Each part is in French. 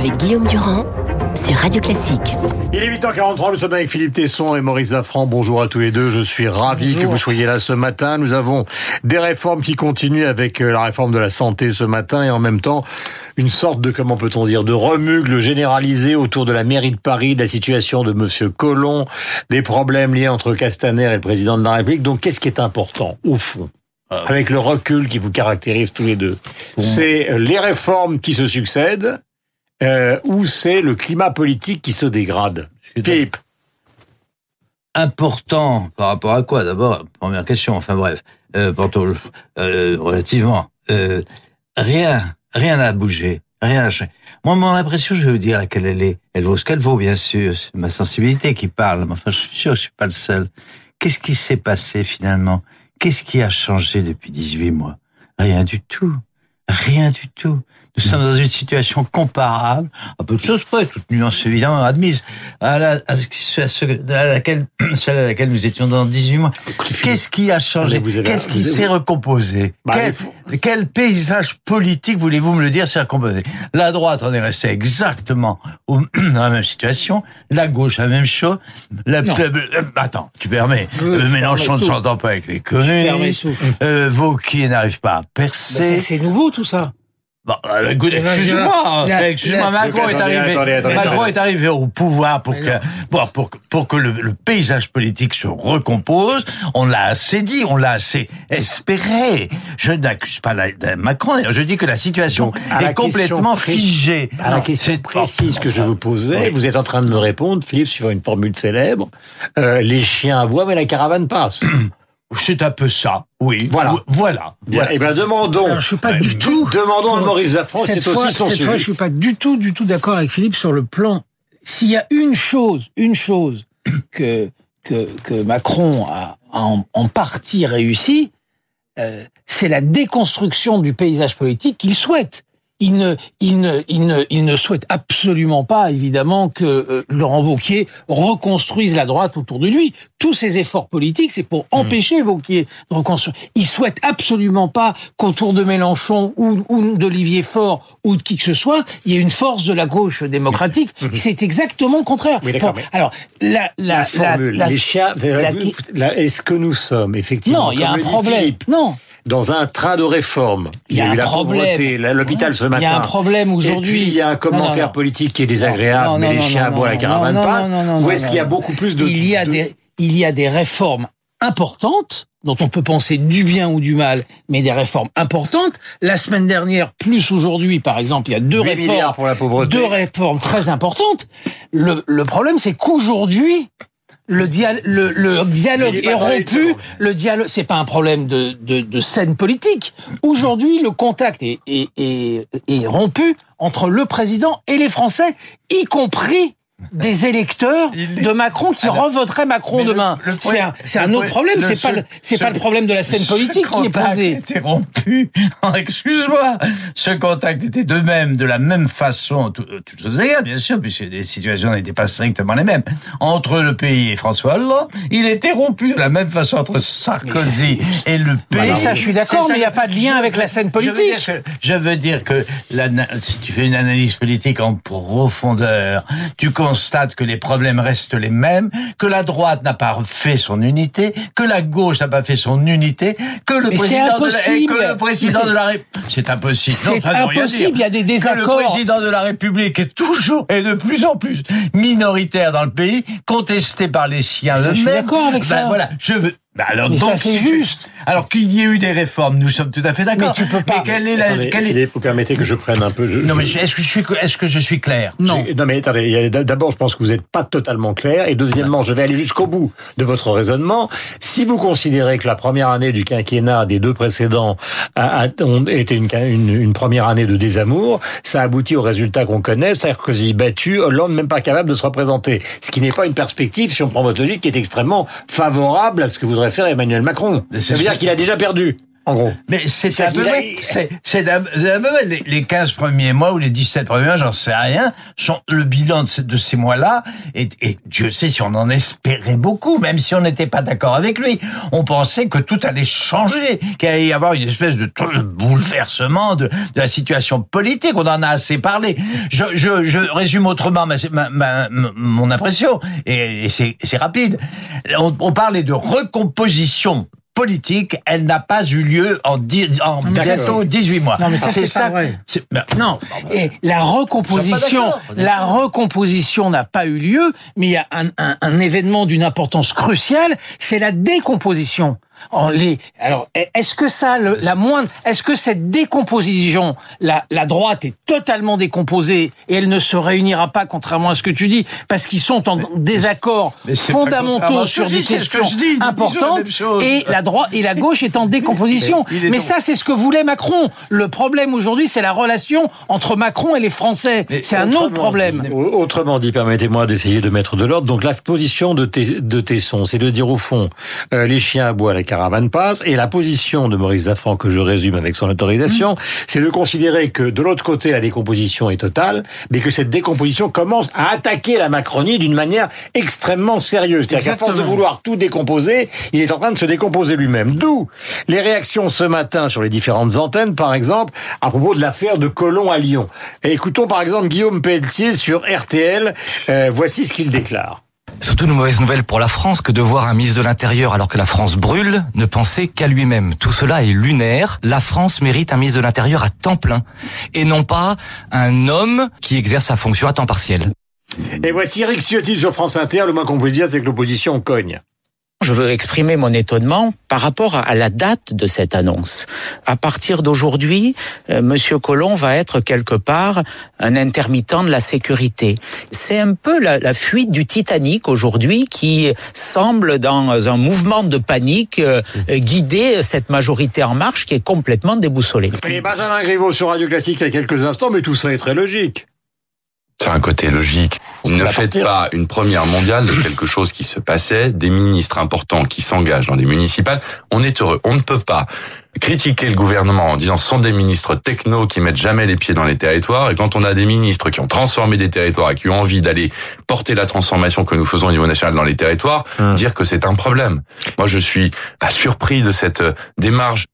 avec Guillaume Durand sur Radio Classique. Il est 8h43, nous sommes avec Philippe Tesson et Maurice Zafran. Bonjour à tous les deux, je suis ravi que vous soyez là ce matin. Nous avons des réformes qui continuent avec euh, la réforme de la santé ce matin et en même temps une sorte de, comment peut-on dire, de remugle généralisé autour de la mairie de Paris, de la situation de Monsieur Collomb, des problèmes liés entre Castaner et le président de la République. Donc qu'est-ce qui est important, au fond avec le recul qui vous caractérise tous les deux? C'est les réformes qui se succèdent euh, ou c'est le climat politique qui se dégrade Philippe Important par rapport à quoi D'abord, première question, enfin bref, euh, euh, relativement, euh, rien, rien n'a bougé, rien n'a changé. Moi, mon impression, je vais vous dire laquelle elle est. Elle vaut ce qu'elle vaut, bien sûr. C'est ma sensibilité qui parle. Mais enfin, je suis sûr que je suis pas le seul. Qu'est-ce qui s'est passé finalement? Qu'est-ce qui a changé depuis 18 mois? Rien du tout. Rien du tout. Nous sommes dans une situation comparable, à peu de choses près, toute nuance évidemment admise, à, la, à, ce, à ce- à laquelle, celle à laquelle nous étions dans 18 mois. Qu'est-ce qui a changé Qu'est-ce qui s'est recomposé Bah, quel, il faut- quel paysage politique, voulez-vous me le dire, s'est recomposé La droite en est restée exactement au- dans la même situation, la gauche la même chose. La, euh, attends, tu permets Oui, euh, Mélenchon ne s'entend pas avec les communistes. Euh, Vauquier n'arrive pas à Bah, percer. C'est nouveau tout ça. Bon, euh, excuse-moi, la- hein, excuse-moi, la- Macron est arrivé, attendez, attendez, Macron attendez. est arrivé au pouvoir pour que, pour, pour que le, le paysage politique se recompose. On l'a assez dit, on l'a assez espéré. Je n'accuse pas Macron, je dis que la situation Donc, est complètement figée. À la question c'est- précise que je vous posais, oui. vous êtes en train de me répondre, Philippe, sur une formule célèbre. Euh, les chiens aboient, mais la caravane passe. C'est un peu ça, oui. Voilà. Voilà. Bien, voilà. Eh bien, demandons. Alors, je suis pas Euh, du tout. Demandons à Maurice Zafran, cette c'est fois, aussi son cette sujet. fois, je suis pas du tout, du tout d'accord avec Philippe sur le plan. S'il y a une chose, une chose que que, que Macron a, a en, en partie réussi, euh, c'est la déconstruction du paysage politique qu'il souhaite. Il ne, il, ne, il, ne, il ne souhaite absolument pas, évidemment, que euh, Laurent Wauquiez reconstruise la droite autour de lui. Tous ses efforts politiques, c'est pour empêcher Wauquiez de reconstruire. Il souhaite absolument pas qu'autour de Mélenchon ou, ou d'Olivier Faure ou de qui que ce soit, il y ait une force de la gauche démocratique. C'est exactement le contraire. Oui, d'accord, Bon, mais- alors, la, la, La formule, la- les chiens, la- est-ce que nous sommes effectivement, non, il y a un problème. Philippe, Non, dans un train de réforme Il y a eu la problème. pauvreté, l'hôpital ce Il y a matin. un problème aujourd'hui. Et puis il y a un commentaire Non, non, non. politique qui est désagréable, Non, mais les chiens aboient, la caravane non, passe. non, non, Ou est-ce qu'il y a beaucoup plus de il y a de- des il y a des réformes importantes dont on peut penser du bien ou du mal, mais des réformes importantes. La semaine dernière, plus aujourd'hui, par exemple, il y a deux 8 réformes, pour la pauvreté. deux réformes très importantes. Le, le problème, c'est qu'aujourd'hui, le, dia- le, le dialogue est rompu. Le dialogue, c'est pas un problème de, de, de scène politique. Aujourd'hui, le contact est, est, est, est rompu entre le président et les Français, y compris des électeurs de Macron qui Alors, revoteraient Macron demain. C'est un, autre problème. C'est pas c'est pas le problème de la scène politique qui est contact posé. était rompu. Excuse-moi. Ce contact était de même, de la même façon, euh, toutes choses égales, bien sûr, puisque les situations n'étaient pas strictement les mêmes. Entre le pays et François Hollande, il était rompu de la même façon entre Sarkozy et le pays. Ça, je suis d'accord, mais il n'y a pas de lien je- avec la scène je veux dire politique. que- Je veux dire que si tu fais une analyse politique en profondeur, tu constates que les problèmes restent les mêmes, que la droite n'a pas fait son unité, que la gauche n'a pas fait son unité, que le Mais président de la, et impossible. que le président de la Ré- c'est impossible. Non, C'est ça ne veut rien impossible, dire. il y a des Que désaccords. le président de la République est toujours et de plus en plus minoritaire dans le pays, contesté par les siens je suis d'accord avec Ben ça. Voilà, je veux. Ben alors Mais ça, donc, c'est si tu- juste. Alors qu'il y ait eu des réformes, nous sommes tout à fait d'accord. Mais tu peux pas. Mais quelle est la, Attendez, quelle est- Philippe, vous permettez que je prenne un peu. je- non, je- mais je- est-ce que je suis, est-ce que je suis clair? Non. Non mais attendez, d'abord je pense que vous n'êtes pas totalement clair et deuxièmement je vais aller jusqu'au bout de votre raisonnement. Si vous considérez que la première année du quinquennat des deux précédents a, été une, une, une première année de désamour, ça aboutit au résultat qu'on connaît, Sarkozy battu, Hollande même pas capable de se représenter. Ce qui n'est pas une perspective, si on prend votre logique, qui est extrêmement favorable à ce que voudrait faire Emmanuel Macron. Ça veut dire qu'il a déjà perdu. En gros. Mais c'est un peu vrai. C'est vrai. Les, les 15 premiers mois ou les 17 premiers mois, j'en sais rien, sont le bilan de, ces- de ces mois-là. Et, et Dieu sait si on en espérait beaucoup, même si on n'était pas d'accord avec lui. On pensait que tout allait changer, qu'il allait y avoir une espèce de tr- bouleversement de, de la situation politique. On en a assez parlé. Je, je, je résume autrement ma, ma- ma- m- mon impression, et, et c'est c'est rapide. On, on parlait de recomposition politique, elle n'a pas eu lieu en, dix- en mais bientôt 18 mois. Non, mais ça, c'est c'est- ben, Non, et la recomposition, la recomposition n'a pas eu lieu, mais il y a un, un- un événement d'une importance cruciale, c'est la décomposition. En les, alors, est-ce que ça, le- la moindre, est-ce que cette décomposition, la, la droite est totalement décomposée et elle ne se réunira pas, contrairement à ce que tu dis, parce qu'ils sont en désaccord mais fondamentaux à sur des que questions dis, la importantes et la droite et la gauche est en décomposition. Mais ça, c'est ce que voulait Macron. Le problème aujourd'hui, c'est la relation entre Macron et les Français. C'est un autre problème. dit- Autrement dit, permettez-moi d'essayer de mettre de l'ordre. Donc la position de, Tesson, c'est de dire au fond, euh, les chiens aboient, la caravane passe. Et la position de Maurice Zafran, que je résume avec son autorisation, c'est de considérer que de l'autre côté, la décomposition est totale, mais que cette décomposition commence à attaquer la Macronie d'une manière extrêmement sérieuse. C'est-à-dire qu'à force de vouloir tout décomposer, il est en train de se décomposer lui-même. D'où les réactions ce matin sur les différentes antennes, par exemple, à propos de l'affaire de Colomb à Lyon. Et écoutons par exemple Guillaume Pelletier sur RTL. Euh, voici ce qu'il déclare. Surtout une mauvaise nouvelle pour la France que de voir un ministre de l'Intérieur, alors que la France brûle, ne penser qu'à lui-même. Tout cela est lunaire. La France mérite un ministre de l'Intérieur à temps plein et non pas un homme qui exerce sa fonction à temps partiel. Et voici Eric Ciotti sur France Inter. Le moins qu'on puisse dire, c'est que l'opposition cogne. Je veux exprimer mon étonnement par rapport à la date de cette annonce. À partir d'aujourd'hui, euh, Monsieur Collomb va être quelque part un intermittent de la sécurité. C'est un peu la, la fuite du Titanic aujourd'hui qui semble dans un mouvement de panique euh, guider cette majorité en marche qui est complètement déboussolée. Benjamin Griveaux sur Radio Classique il y a quelques instants, mais tout ça est très logique. C'est un côté logique. Ne faites partir. pas une première mondiale de quelque chose qui se passait, des ministres importants qui s'engagent dans des municipales. On est heureux. On ne peut pas critiquer le gouvernement en disant ce sont des ministres techno qui mettent jamais les pieds dans les territoires. Et quand on a des ministres qui ont transformé des territoires et qui ont envie d'aller porter la transformation que nous faisons au niveau national dans les territoires, dire que c'est un problème. Moi, je suis pas surpris de cette euh, démarche.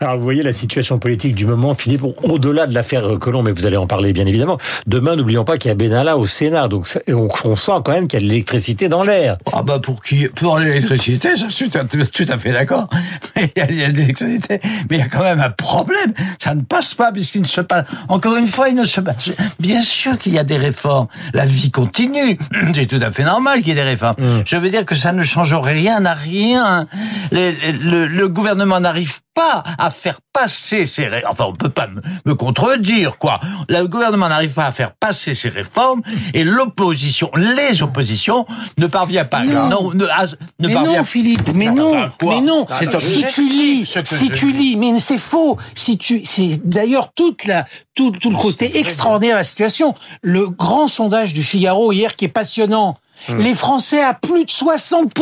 Alors, vous voyez la situation politique du moment, Philippe, au-delà de l'affaire Colomb, mais vous allez en parler bien évidemment. Demain, n'oublions pas qu'il y a Benalla au Sénat, donc on, sent quand même qu'il y a de l'électricité dans l'air. Ah bah pour qui pour l'électricité, je suis tout à, fait d'accord. Mais il y a, de l'électricité, mais il y a quand même un problème. Ça ne passe pas puisqu'il ne se passe. Encore une fois, il ne se passe. Bien sûr qu'il y a des réformes. La vie continue. C'est tout à fait normal qu'il y ait des réformes. Je veux dire que ça ne change rien à rien. Le gouvernement n'arrive pas à faire passer ces réformes. Enfin, on peut pas me, contredire, quoi. Le gouvernement n'arrive pas à faire passer ces réformes et l'opposition, les oppositions, ne parvient pas. Non. ne, à- ne mais parvient non, Philippe, mais non, mais non. Si tu lis, si tu lis, mais c'est faux. Si tu, c'est d'ailleurs toute la, tout, tout le côté extraordinaire de la situation. Le grand sondage du Figaro hier qui est passionnant. Les Français à plus de 60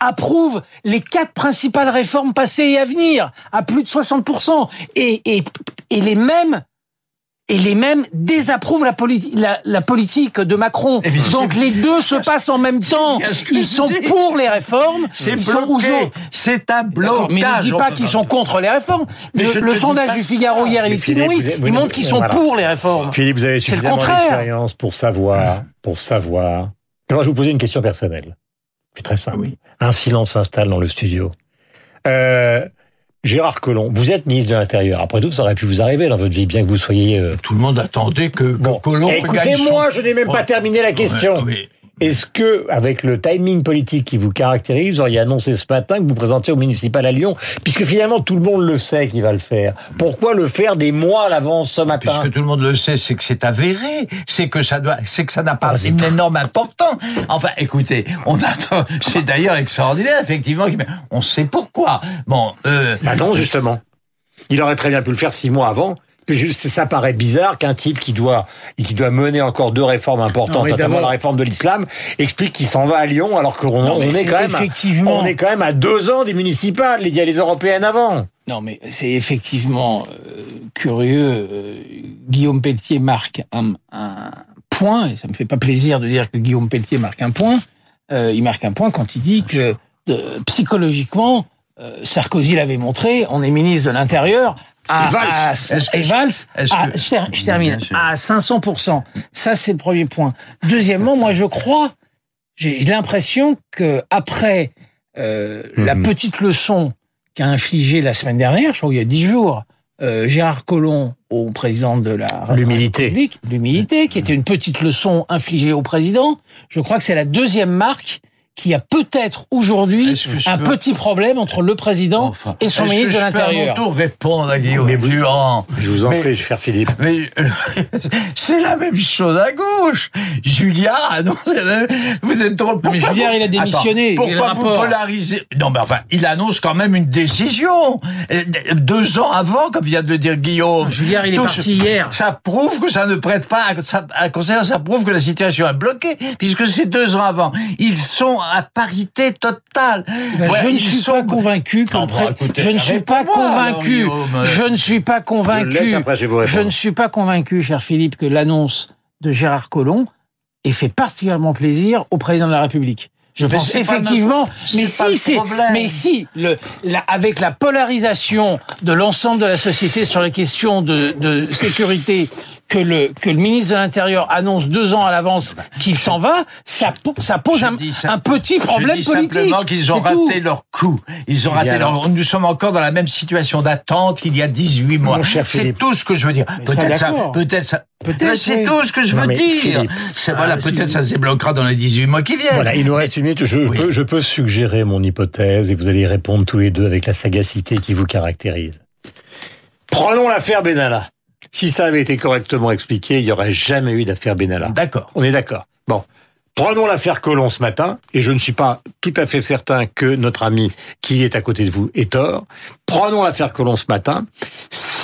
approuvent les quatre principales réformes passées et à venir à plus de 60 et, et, et les mêmes et les mêmes désapprouvent la, politi- la, la politique de Macron. Eh bien, Donc les deux se passent en même temps. Ils sont pour les réformes. C'est bloqué. C'est un blocage. mais ne dis pas qu'ils sont contre les réformes. Mais le sondage du ça. Figaro hier, il Mais est Philippe, vous vous Il montre qu'ils sont voilà. pour les réformes. Philippe, vous avez suffisamment d'expérience pour savoir, pour savoir. Moi, je vous poser une question personnelle. C'est très simple. Oui. Un silence s'installe dans le studio. Euh, Gérard Collomb, vous êtes ministre de l'Intérieur. Après tout, ça aurait pu vous arriver dans votre vie, bien que vous soyez. euh, Tout le monde attendait que, que Bon, Colomb gagne écoutez-moi, son- je n'ai même pas terminé la question. Ouais, oui. Est-ce que, avec le timing politique qui vous caractérise, vous auriez annoncé ce matin que vous présentez au municipal à Lyon, puisque finalement tout le monde le sait qu'il va le faire. Pourquoi le faire des mois à l'avance ce matin? Puisque tout le monde le sait, c'est que c'est avéré, c'est que ça doit, c'est que ça n'a pas Ah, c'est une énorme importance. Enfin, écoutez, on attend. C'est d'ailleurs extraordinaire, effectivement. On sait pourquoi. Bon, euh, Bah non, justement. Il aurait très bien pu le faire six mois avant. Ça paraît bizarre qu'un type qui doit, qui doit mener encore deux réformes importantes, notamment la réforme de l'islam, explique qu'il s'en va à Lyon alors qu'on on est quand même, à, effectivement- on est quand même à deux ans des municipales. Il y a les européennes avant. Non, mais c'est effectivement euh, curieux. euh, Guillaume Pelletier marque un, un point, et ça me fait pas plaisir de dire que Guillaume Pelletier marque un point. Euh, il marque un point quand il dit que psychologiquement, Sarkozy l'avait montré, on est ministre de l'Intérieur. À, Et Valls. à- et je- Valls, est-ce à- que- je, ter- je termine, à 500%. Ça, c'est le premier point. Deuxièmement, moi, je crois, j'ai l'impression que après euh, la Mhm. petite leçon qu'a infligée la semaine dernière, je crois qu'il y a dix jours, euh, Gérard Collomb au président de la L'humilité. République, l'humilité, qui était une petite leçon infligée au président, je crois que c'est la deuxième marque qui a peut-être aujourd'hui un peux- petit problème entre le président Enfin, et son ministre que de je peux à l'Intérieur. mon tour répondre à Guillaume Mais Durand. Je vous en Mais- prie, cher Philippe. Mais euh, c'est la même chose à gauche. Julliard annonce. Vous êtes trop. Mais Julliard, vous- il a démissionné. Attends, y a pourquoi vous rapport. polarisez Non, mais enfin, il annonce quand même une décision. Deux ans avant, comme vient de le dire Guillaume. Julliard, il est parti ce- hier. Ça prouve que ça ne prête pas à, à considérer, ça prouve que la situation est bloquée, puisque c'est deux ans avant. Ils sont à parité totale. Ben, Ouais, je ne suis sont- pas convaincu Ah, écoutez, je ne suis pas alors, convaincu. Guillaume. Je ne suis pas convaincu. après, je ne suis pas convaincu, cher Philippe, que l'annonce de Gérard Collomb ait fait particulièrement plaisir au président de la République. Je pense effectivement, mais si c'est, mais si le, la- avec la polarisation de l'ensemble de la société sur les questions de, de sécurité que le que le ministre de l'Intérieur annonce deux ans à l'avance qu'il s'en va, ça, ça pose un, dis ça- un petit problème je dis politique. simplement qu'ils ont tout. raté leur coup. Ils ont raté leur... Nous sommes encore dans la même situation d'attente qu'il y a 18 mois. C'est tout ce que je veux dire. Peut-être ça, peut-être ça. Peut-être, C'est tout ce que je Non, veux dire. Voilà, Ah, si peut-être vous- ça se débloquera dans les 18 mois qui viennent. Voilà, il nous reste une minute. Je, Oui. peux, je peux suggérer mon hypothèse et vous allez y répondre tous les deux avec la sagacité qui vous caractérise. Prenons l'affaire Benalla. Si ça avait été correctement expliqué, il n'y aurait jamais eu d'affaire Benalla. D'accord. On est d'accord. Bon. Prenons l'affaire Colomb ce matin, et je ne suis pas tout à fait certain que notre ami qui est à côté de vous ait tort. Prenons l'affaire Colomb ce matin.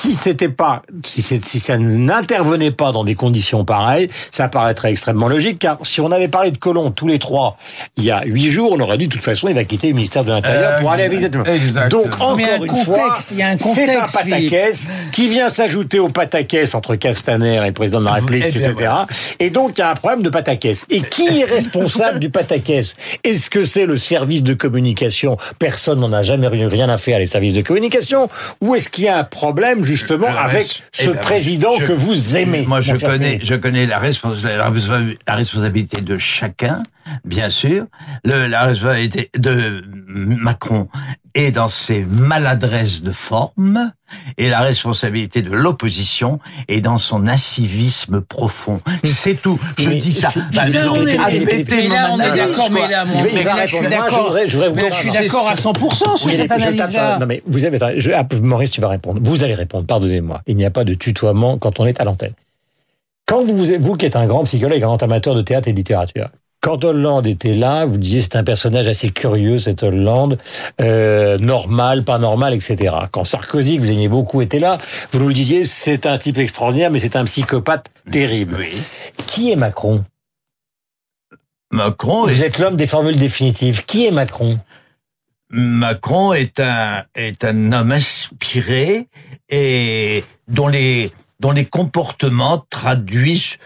Si c'était pas, si, ça n'intervenait pas dans des conditions pareilles, ça paraîtrait extrêmement logique, car si on avait parlé de Colomb tous les trois il y a huit jours, on aurait dit de toute façon il va quitter le ministère de l'Intérieur pour aller à Visitement. exactement. Donc encore Mais un une contexte, fois, un c'est un pataquès qui vient s'ajouter au pataquès entre Castaner et le président de la République, Eh bien, etc. voilà. Et donc, il y a un problème de pataquès. Et qui est responsable du pataquès? Est-ce que c'est le service de communication? Personne n'en a jamais rien rien à faire, les services de communication. Ou est-ce qu'il y a un problème, justement, Le avec ce eh ben, président je- que vous aimez Moi, je connais, Philippe je connais la, respons- la, respons- la responsabilité de chacun, bien sûr. Le, la responsabilité de Macron est dans ses maladresses de forme, et la responsabilité de l'opposition est dans son incivisme profond. C'est tout. Je Mais- dis ça. Bah, ça, non, admettez mais mon là, on est analyse, d'accord, mais là, moi, mais là, je suis d'accord. je Mais je suis d'accord à 100% sur Oui, cette analyse-là. Non mais vous avez je, ah, Maurice, tu vas répondre. Vous allez répondre. Pardonnez-moi. Il n'y a pas de tutoiement quand on est à l'antenne. Quand vous, vous qui êtes un grand psychologue, un grand amateur de théâtre et de littérature, quand Hollande était là, vous disiez c'est un personnage assez curieux, cet Hollande, euh, normal, pas normal, etc. Quand Sarkozy, que vous aimiez beaucoup, était là, vous nous disiez c'est un type extraordinaire, mais c'est un psychopathe terrible. Oui. Qui est Macron? Macron est Vous êtes l'homme des formules définitives. Qui est Macron? Macron est un est un homme inspiré et dont les dont les comportements traduisent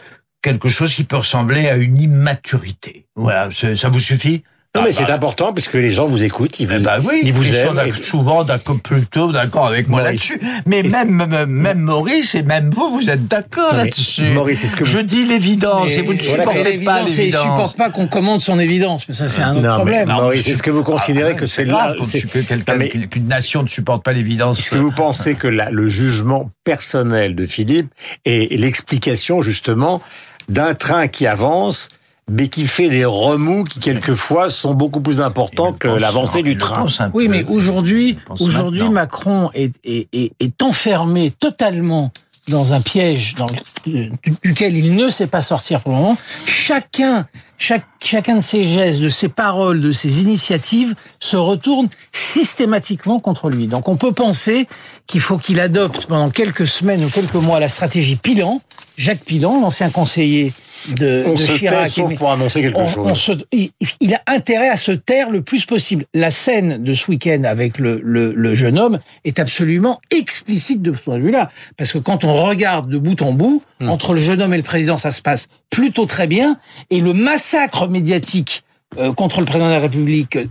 quelque chose qui peut ressembler à une immaturité. Voilà, c'est- ça vous suffit? Non, mais Ah, c'est bah, important parce que les gens vous écoutent, ils vous, eh ben oui, ils vous ils sont aiment. et- souvent d'accord, plutôt d'accord avec moi Maurice. là-dessus. Mais Et même, même même Maurice et même vous, vous êtes d'accord mais là-dessus. Maurice, est-ce que vous- je dis l'évidence et Mais vous ne voilà, supportez l'évidence, pas et Il l'évidence. supporte pas qu'on commande son évidence, mais ça c'est un autre Non, mais problème. non, Maurice, mais est-ce que vous considérez que c'est grave là c'est- mais- qu'une nation ne supporte pas l'évidence Est-ce que vous pensez que la- le jugement personnel de Philippe est l'explication justement d'un train qui avance, mais qui fait des remous qui quelquefois sont beaucoup plus importants que l'avancée du train Oui, mais aujourd'hui, aujourd'hui. Macron est, est, est, est enfermé totalement dans un piège dans le- duquel il ne sait pas sortir pour le moment. Chacun, chaque, chacun de ses gestes, de ses paroles, de ses initiatives se retourne systématiquement contre lui. Donc on peut penser qu'il faut qu'il adopte pendant quelques semaines ou quelques mois la stratégie Pilan. Jacques Pilan, l'ancien conseiller de, On de se tait, Chirac. sauf et- pour annoncer quelque on- chose. on se- il, il a intérêt à se taire le plus possible. La scène de ce week-end avec le, le, le jeune homme est absolument explicite de ce point de vue-là. Parce que quand on regarde de bout en bout, Hmm. entre le jeune homme et le président, ça se passe plutôt très bien. Et le massacre médiatique euh, contre le président de la République euh,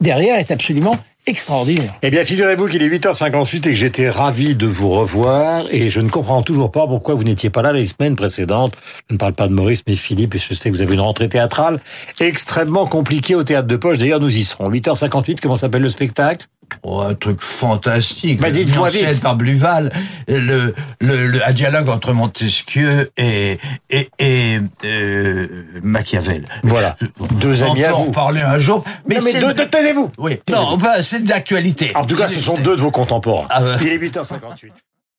derrière est absolument extraordinaire. Eh bien, figurez-vous qu'il est 8h58 et que j'étais ravi de vous revoir et je ne comprends toujours pas pourquoi vous n'étiez pas là les semaines précédentes. Je ne parle pas de Maurice, mais Philippe, et je sais que vous avez une rentrée théâtrale extrêmement compliquée au Théâtre de Poche. D'ailleurs, nous y serons. 8h58, comment s'appelle le spectacle? Oh, un truc fantastique. Bah, dites-moi vite. par Bluval, le, le, le- un dialogue entre Montesquieu et, et, et euh, Machiavel. Voilà. Deux On amis à en vous. parler un jour. Mais, Non, mais c'est de- de- tenez-vous Oui. Non, bah, c'est de l'actualité. En tout cas, ce sont deux de vos contemporains. Ah. Il est 8h58.